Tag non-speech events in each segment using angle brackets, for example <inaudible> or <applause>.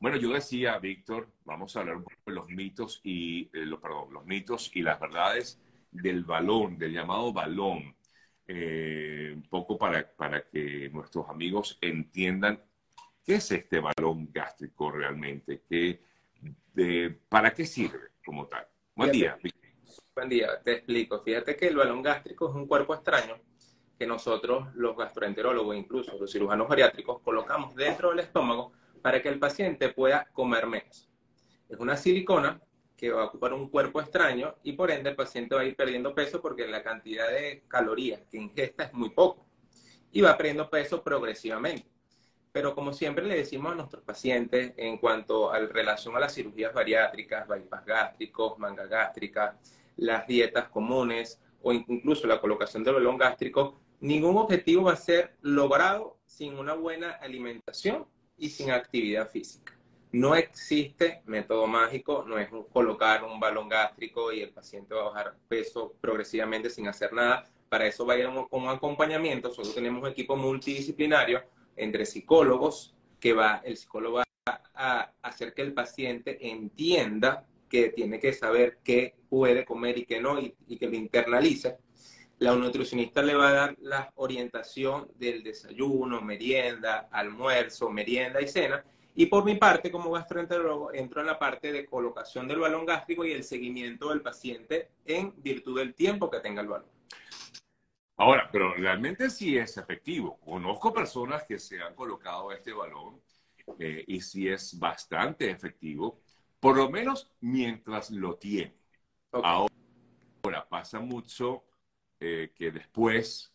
Bueno, yo decía, Víctor, vamos a hablar un poco de los mitos y, eh, los, perdón, los mitos y las verdades del balón, del llamado balón. Eh, un poco para, para que nuestros amigos entiendan qué es este balón gástrico realmente, qué, de, para qué sirve como tal. Buen día. Buen día, te explico. Fíjate que el balón gástrico es un cuerpo extraño que nosotros, los gastroenterólogos, incluso los cirujanos bariátricos, colocamos dentro del estómago para que el paciente pueda comer menos. Es una silicona que va a ocupar un cuerpo extraño y por ende el paciente va a ir perdiendo peso porque la cantidad de calorías que ingesta es muy poco y va perdiendo peso progresivamente. Pero como siempre le decimos a nuestros pacientes en cuanto a relación a las cirugías bariátricas, bypass gástricos, manga gástrica, las dietas comunes o incluso la colocación del balón gástrico, ningún objetivo va a ser logrado sin una buena alimentación y sin actividad física. No existe método mágico, no es colocar un balón gástrico y el paciente va a bajar peso progresivamente sin hacer nada. Para eso va a ir con un acompañamiento. Nosotros tenemos un equipo multidisciplinario entre psicólogos que va, el psicólogo va a hacer que el paciente entienda que tiene que saber qué puede comer y qué no y, y que lo internalice la nutricionista le va a dar la orientación del desayuno, merienda, almuerzo, merienda y cena. Y por mi parte, como gastroenterólogo, entro en la parte de colocación del balón gástrico y el seguimiento del paciente en virtud del tiempo que tenga el balón. Ahora, pero realmente sí es efectivo. Conozco personas que se han colocado este balón eh, y sí es bastante efectivo, por lo menos mientras lo tiene. Ahora, pasa mucho eh, que después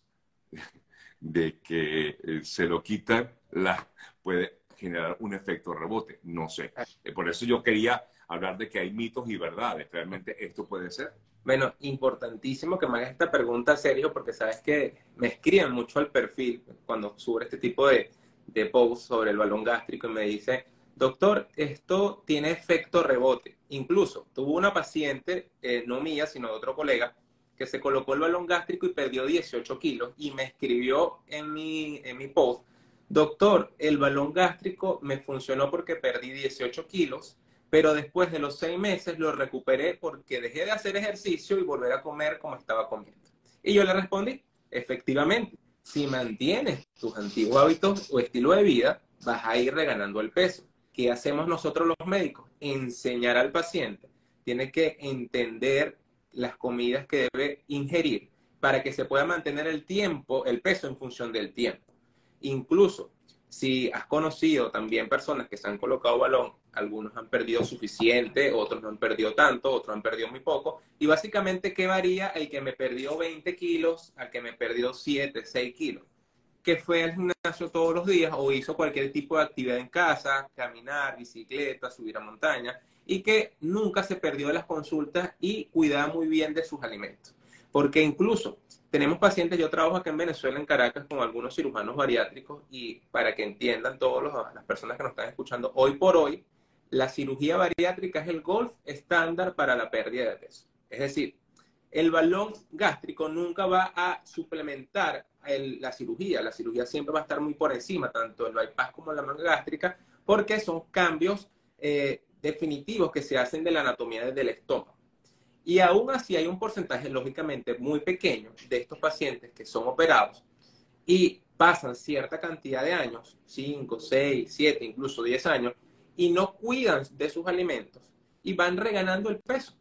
<laughs> de que eh, se lo quitan, la, puede generar un efecto rebote. No sé. Eh, por eso yo quería hablar de que hay mitos y verdades. ¿Realmente esto puede ser? Bueno, importantísimo que me hagas esta pregunta, Sergio, porque sabes que me escriben mucho al perfil cuando subo este tipo de, de posts sobre el balón gástrico y me dice, doctor, esto tiene efecto rebote. Incluso tuvo una paciente, no mía, sino de otro colega, que se colocó el balón gástrico y perdió 18 kilos y me escribió en mi, en mi post, doctor, el balón gástrico me funcionó porque perdí 18 kilos, pero después de los seis meses lo recuperé porque dejé de hacer ejercicio y volver a comer como estaba comiendo. Y yo le respondí, efectivamente, si mantienes tus antiguos hábitos o estilo de vida, vas a ir reganando el peso. ¿Qué hacemos nosotros los médicos? Enseñar al paciente. Tiene que entender las comidas que debe ingerir para que se pueda mantener el tiempo, el peso en función del tiempo. Incluso si has conocido también personas que se han colocado balón, algunos han perdido suficiente, otros no han perdido tanto, otros han perdido muy poco. Y básicamente, ¿qué varía el que me perdió 20 kilos al que me perdió 7, 6 kilos? Que fue al gimnasio todos los días o hizo cualquier tipo de actividad en casa, caminar, bicicleta, subir a montaña y que nunca se perdió de las consultas y cuidaba muy bien de sus alimentos. Porque incluso tenemos pacientes, yo trabajo acá en Venezuela, en Caracas, con algunos cirujanos bariátricos y para que entiendan todas las personas que nos están escuchando, hoy por hoy, la cirugía bariátrica es el golf estándar para la pérdida de peso. Es decir, el balón gástrico nunca va a suplementar la cirugía. La cirugía siempre va a estar muy por encima, tanto el bypass como la manga gástrica, porque son cambios eh, definitivos que se hacen de la anatomía del estómago. Y aún así hay un porcentaje, lógicamente, muy pequeño de estos pacientes que son operados y pasan cierta cantidad de años, 5, 6, 7, incluso 10 años, y no cuidan de sus alimentos y van reganando el peso.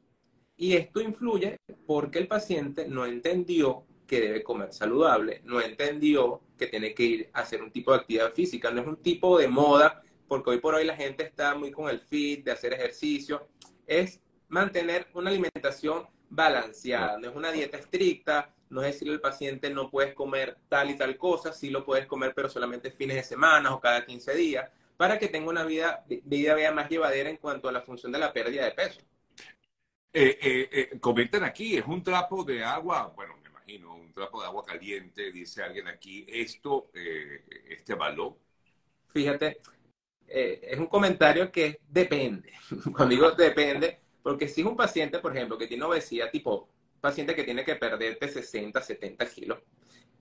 Y esto influye porque el paciente no entendió debe comer saludable, no entendió que tiene que ir a hacer un tipo de actividad física, no es un tipo de moda porque hoy por hoy la gente está muy con el fit, de hacer ejercicio, es mantener una alimentación balanceada, no es una dieta estricta, no es decirle al paciente no puedes comer tal y tal cosa, sí lo puedes comer pero solamente fines de semana o cada 15 días, para que tenga una vida, vida, más llevadera en cuanto a la función de la pérdida de peso. Eh, eh, eh, aquí, es un trapo de agua, bueno, imagino, un trapo de agua caliente, dice alguien aquí, esto, este balón. Fíjate, eh, es un comentario que depende. <laughs> Cuando digo depende, porque si es un paciente, por ejemplo, que tiene obesidad tipo paciente que tiene que perder de 60, 70 kilos,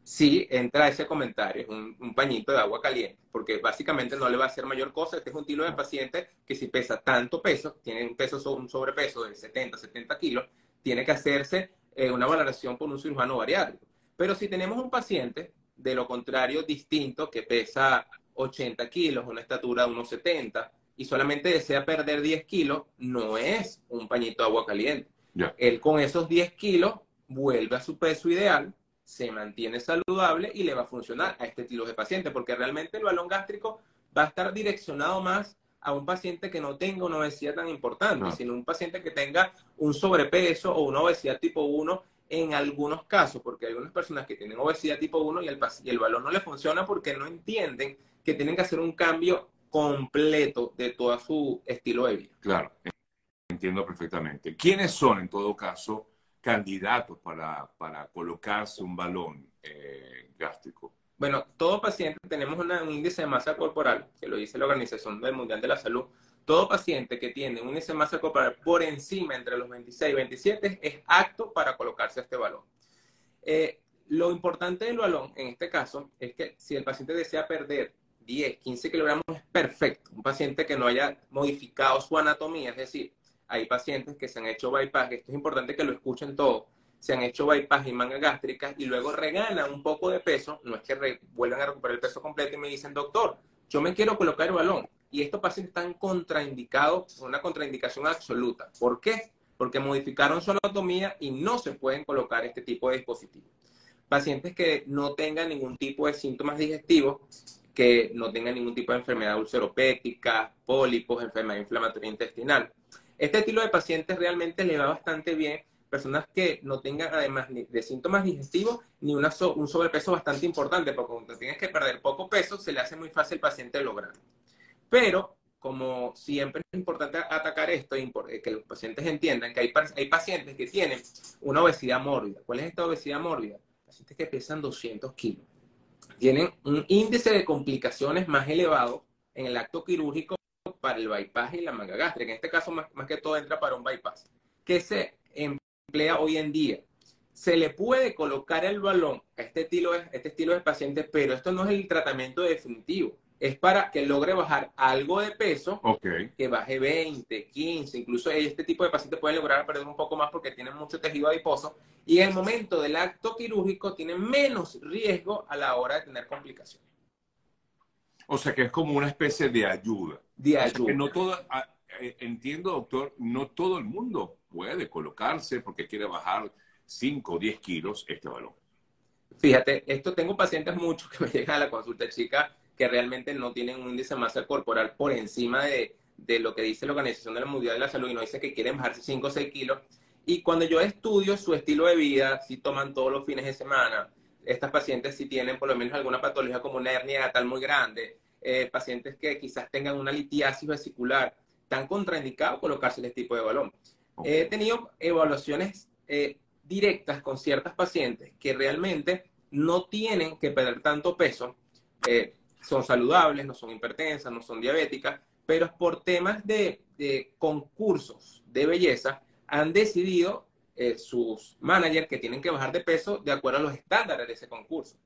sí entra ese comentario, es un, pañito de agua caliente, porque básicamente no le va a hacer mayor cosa. Este es un estilo de paciente que si pesa tanto peso, tiene un, peso, un sobrepeso de 70, 70 kilos, tiene que hacerse eh, una valoración por un cirujano bariátrico. Pero si tenemos un paciente, de lo contrario, distinto, que pesa 80 kilos, una estatura de 1,70 y solamente desea perder 10 kilos, no es un pañito de agua caliente. Él con esos 10 kilos vuelve a su peso ideal, se mantiene saludable y le va a funcionar a este estilo de paciente, porque realmente el balón gástrico va a estar direccionado más a un paciente que no tenga una obesidad tan importante, sino un paciente que tenga un sobrepeso o una obesidad tipo 1 en algunos casos, porque hay algunas personas que tienen obesidad tipo 1 y el, y el balón no le funciona porque no entienden que tienen que hacer un cambio completo de todo su estilo de vida. Claro, entiendo perfectamente. ¿Quiénes son, en todo caso, candidatos para, para colocarse un balón eh, gástrico? Bueno, todo paciente, tenemos un índice de masa corporal, que lo dice la Organización Mundial de la Salud, todo paciente que tiene un índice de masa corporal por encima entre los 26 y 27 es apto para colocarse este balón. Eh, lo importante del balón, en este caso, es que si el paciente desea perder 10, 15 kilogramos, es perfecto. Un paciente que no haya modificado su anatomía, es decir, hay pacientes que se han hecho bypass, esto es importante que lo escuchen todos, se han hecho bypass y manga gástrica y luego regalan un poco de peso, no es que vuelvan a recuperar el peso completo y me dicen, doctor, yo me quiero colocar el balón. Y estos pacientes están contraindicados, una contraindicación absoluta. ¿Por qué? Porque modificaron su anatomía y no se pueden colocar este tipo de dispositivos. Pacientes que no tengan ningún tipo de síntomas digestivos, que no tengan ningún tipo de enfermedad ulceropéctica, pólipos, enfermedad inflamatoria intestinal. Este estilo de pacientes realmente le va bastante bien. Personas que no tengan además ni de síntomas digestivos ni un sobrepeso bastante importante, porque cuando tienes que perder poco peso, se le hace muy fácil al paciente lograr. Pero, como siempre es importante atacar esto, que los pacientes entiendan que hay, hay pacientes que tienen una obesidad mórbida. ¿Cuál es esta obesidad mórbida? Pacientes que pesan 200 kilos. Tienen un índice de complicaciones más elevado en el acto quirúrgico para el bypass y la manga gástrica. En este caso, más, que todo, entra para un bypass. que se emplea hoy en día? Se le puede colocar el balón a este estilo, este estilo de paciente, pero esto no es el tratamiento definitivo. Es para que logre bajar algo de peso, que baje 20, 15, incluso este tipo de pacientes pueden lograr perder un poco más porque tienen mucho tejido adiposo y en el momento del acto quirúrgico tienen menos riesgo a la hora de tener complicaciones. O sea que es como una especie de ayuda. De ayuda. Entiendo, doctor, no todo el mundo puede colocarse porque quiere bajar 5 o 10 kilos este balón. Fíjate, esto tengo pacientes muchos que me llegan a la consulta chica que realmente no tienen un índice de masa corporal por encima de, de lo que dice la Organización de la Mundial de la Salud y no dice que quieren bajarse 5 o 6 kilos. Y cuando yo estudio su estilo de vida, si toman todos los fines de semana, estas pacientes si tienen por lo menos alguna patología como una hernia tal muy grande, eh, pacientes que quizás tengan una litiasis vesicular, tan contraindicado colocarse este tipo de balón. He tenido evaluaciones eh, directas con ciertas pacientes que realmente no tienen que perder tanto peso, eh, son saludables, no son hipertensas, no son diabéticas, pero por temas de, de concursos de belleza han decidido sus managers que tienen que bajar de peso de acuerdo a los estándares de ese concurso.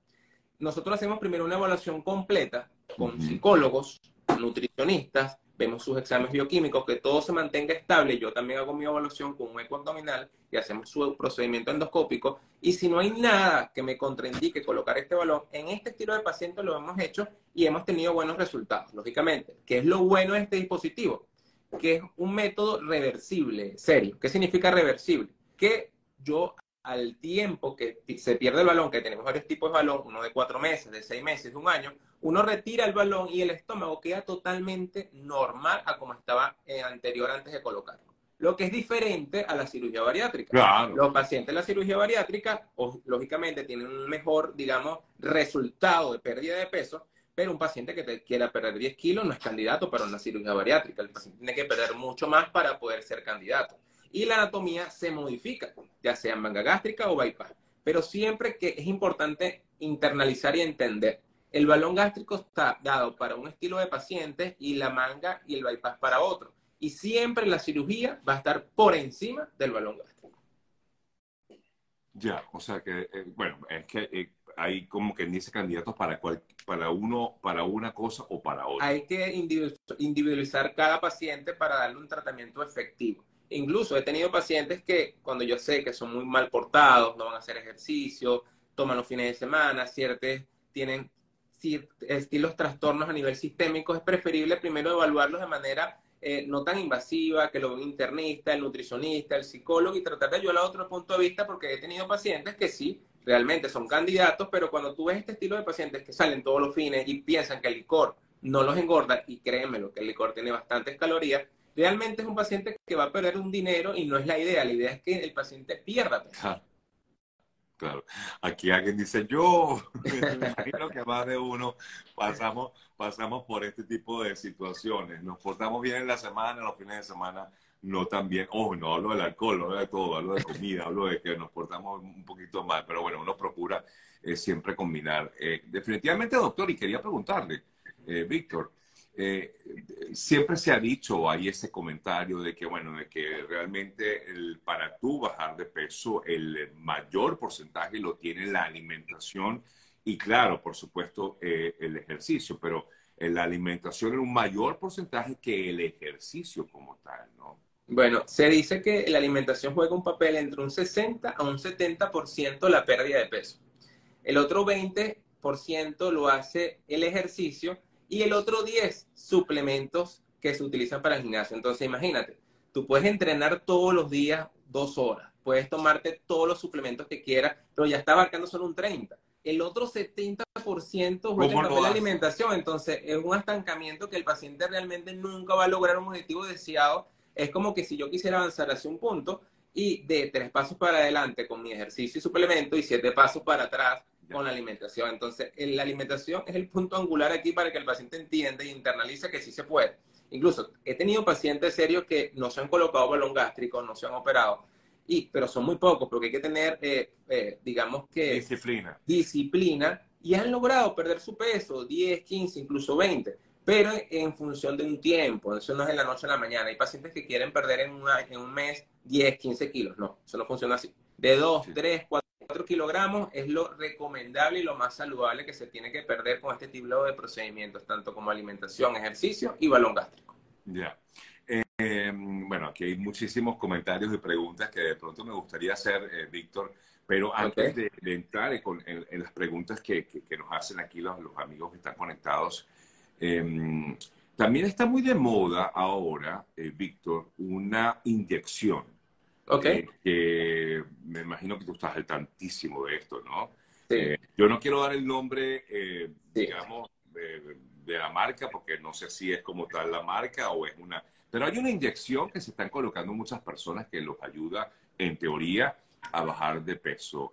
Nosotros hacemos primero una evaluación completa con psicólogos, nutricionistas, vemos sus exámenes bioquímicos, que todo se mantenga estable. Yo también hago mi evaluación con un eco abdominal y hacemos su procedimiento endoscópico. Y si no hay nada que me contraindique colocar este balón, en este estilo de paciente lo hemos hecho y hemos tenido buenos resultados, lógicamente. ¿Qué es lo bueno de este dispositivo? Que es un método reversible, serio. ¿Qué significa reversible? Que yo al tiempo que se pierde el balón, que tenemos varios tipos de balón, uno de cuatro meses, de seis meses, de un año, uno retira el balón y el estómago queda totalmente normal a como estaba eh, anterior antes de colocarlo. Lo que es diferente a la cirugía bariátrica. Los pacientes de la cirugía bariátrica, lógicamente, tienen un mejor, digamos, resultado de pérdida de peso, pero un paciente que te quiera perder 10 kilos no es candidato para una cirugía bariátrica. El paciente tiene que perder mucho más para poder ser candidato y la anatomía se modifica, ya sea manga gástrica o bypass. Pero siempre que es importante internalizar y entender, el balón gástrico está dado para un estilo de paciente y la manga y el bypass para otro. Y siempre la cirugía va a estar por encima del balón gástrico. Ya, o sea que, eh, bueno, es que eh, hay como que dice candidatos para, cual, para, uno, para una cosa o para otra. Hay que individualizar cada paciente para darle un tratamiento efectivo. Incluso he tenido pacientes que cuando yo sé que son muy mal portados, no van a hacer ejercicio, toman los fines de semana, ciertos tienen estilos trastornos a nivel sistémico, es preferible primero evaluarlos de manera eh, no tan invasiva, que lo internista, el nutricionista, el psicólogo y tratar de ayudar a otro punto de vista porque he tenido pacientes que sí, realmente son candidatos, pero cuando tú ves este estilo de pacientes que salen todos los fines y piensan que el licor no los engorda, y créemelo que el licor tiene bastantes calorías, realmente es un paciente que va a perder un dinero y no es la idea, la idea es que el paciente pierda peso. Claro. Aquí alguien dice, yo, <laughs> me imagino que más de uno pasamos, pasamos por este tipo de situaciones. Nos portamos bien en la semana, los fines de semana no tan bien. Ojo, no hablo del alcohol, hablo de todo, hablo de comida, hablo de que nos portamos un poquito mal, pero bueno, uno procura eh, siempre combinar. Eh, definitivamente, doctor, y quería preguntarle, eh, Víctor, eh, siempre se ha dicho, hay ese comentario de que, bueno, de que realmente el, para tú bajar de peso, el mayor porcentaje lo tiene la alimentación y, claro, por supuesto, eh, el ejercicio, pero la alimentación es un mayor porcentaje que el ejercicio como tal, ¿no? Bueno, se dice que la alimentación juega un papel entre un 60 a un 70% la pérdida de peso. El otro 20% lo hace el ejercicio y el otro 10 suplementos que se utilizan para el gimnasio. Entonces, imagínate, tú puedes entrenar todos los días dos horas, puedes tomarte todos los suplementos que quieras, pero ya está abarcando solo un 30. El otro 70% juega en la alimentación, entonces es un estancamiento que el paciente realmente nunca va a lograr un objetivo deseado. Es como que si yo quisiera avanzar hacia un punto y de tres pasos para adelante con mi ejercicio y suplemento y siete pasos para atrás con la alimentación. Entonces, la alimentación es el punto angular aquí para que el paciente entienda y internalice que sí se puede. Incluso he tenido pacientes serios que no se han colocado balón gástrico, no se han operado, y, pero son muy pocos porque hay que tener, eh, eh, digamos que... Disciplina. Disciplina y han logrado perder su peso, 10, 15, incluso 20, pero en función de un tiempo, eso no es de la noche a la mañana. Hay pacientes que quieren perder en, en un mes 10, 15 kilos, no, eso no funciona así. De 2, 3, 4 4 kilogramos es lo recomendable y lo más saludable que se tiene que perder con este tipo de procedimientos, tanto como alimentación, ejercicio y balón gástrico. Ya. Eh, bueno, aquí hay muchísimos comentarios y preguntas que de pronto me gustaría hacer, eh, Víctor, pero antes de, entrar en, las preguntas que, nos hacen aquí los, amigos que están conectados, em, también está muy de moda ahora, eh, Víctor, una inyección Ok. Eh, que me imagino que tú estás al tantísimo de esto, ¿no? Eh, yo no quiero dar el nombre, eh, digamos, de, la marca, porque no sé si es como tal la marca o es una... Pero hay una inyección que se están colocando muchas personas que los ayuda, en teoría, a bajar de peso.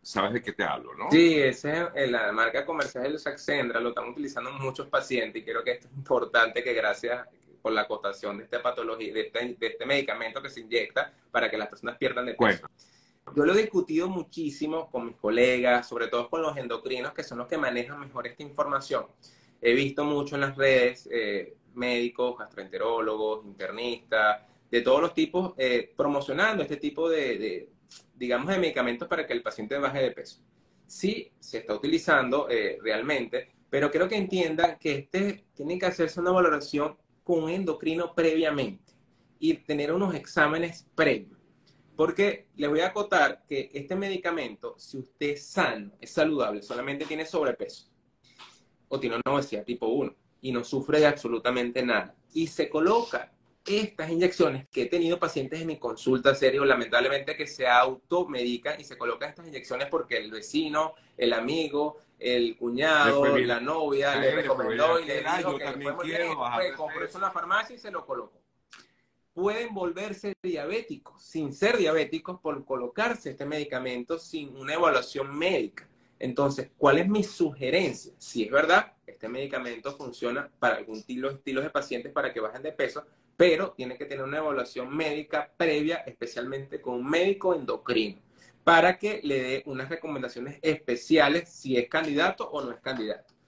¿Sabes de qué te hablo, no? Sí, esa es la marca comercial de Saxendra, lo están utilizando muchos pacientes y creo que esto es importante que gracias por la acotación de esta patología, de este, de este, medicamento que se inyecta para que las personas pierdan de peso. Yo lo he discutido muchísimo con mis colegas, sobre todo con los endocrinos, que son los que manejan mejor esta información. He visto mucho en las redes eh, médicos, gastroenterólogos, internistas, de todos los tipos, eh, promocionando este tipo de, digamos, de medicamentos para que el paciente baje de peso. Sí, se está utilizando eh, realmente, pero quiero que entiendan que este tiene que hacerse una valoración con un endocrino previamente y tener unos exámenes previos. Porque le voy a acotar que este medicamento, si usted es sano, es saludable, solamente tiene sobrepeso o tiene una obesidad tipo 1 y no sufre de absolutamente nada y se coloca estas inyecciones que he tenido pacientes en mi consulta serio, lamentablemente que se automedican y se colocan estas inyecciones porque el vecino, el amigo, el cuñado, la novia le recomendó y le dijo que fue compró eso en la farmacia y se lo colocó. Pueden volverse diabéticos sin ser diabéticos por colocarse este medicamento sin una evaluación médica. Entonces, ¿cuál es mi sugerencia? Si es verdad, este medicamento funciona para algún estilo, estilos de pacientes para que bajen de peso, pero tiene que tener una evaluación médica previa, especialmente con un médico endocrino para que le dé unas recomendaciones especiales si es candidato o no es candidato.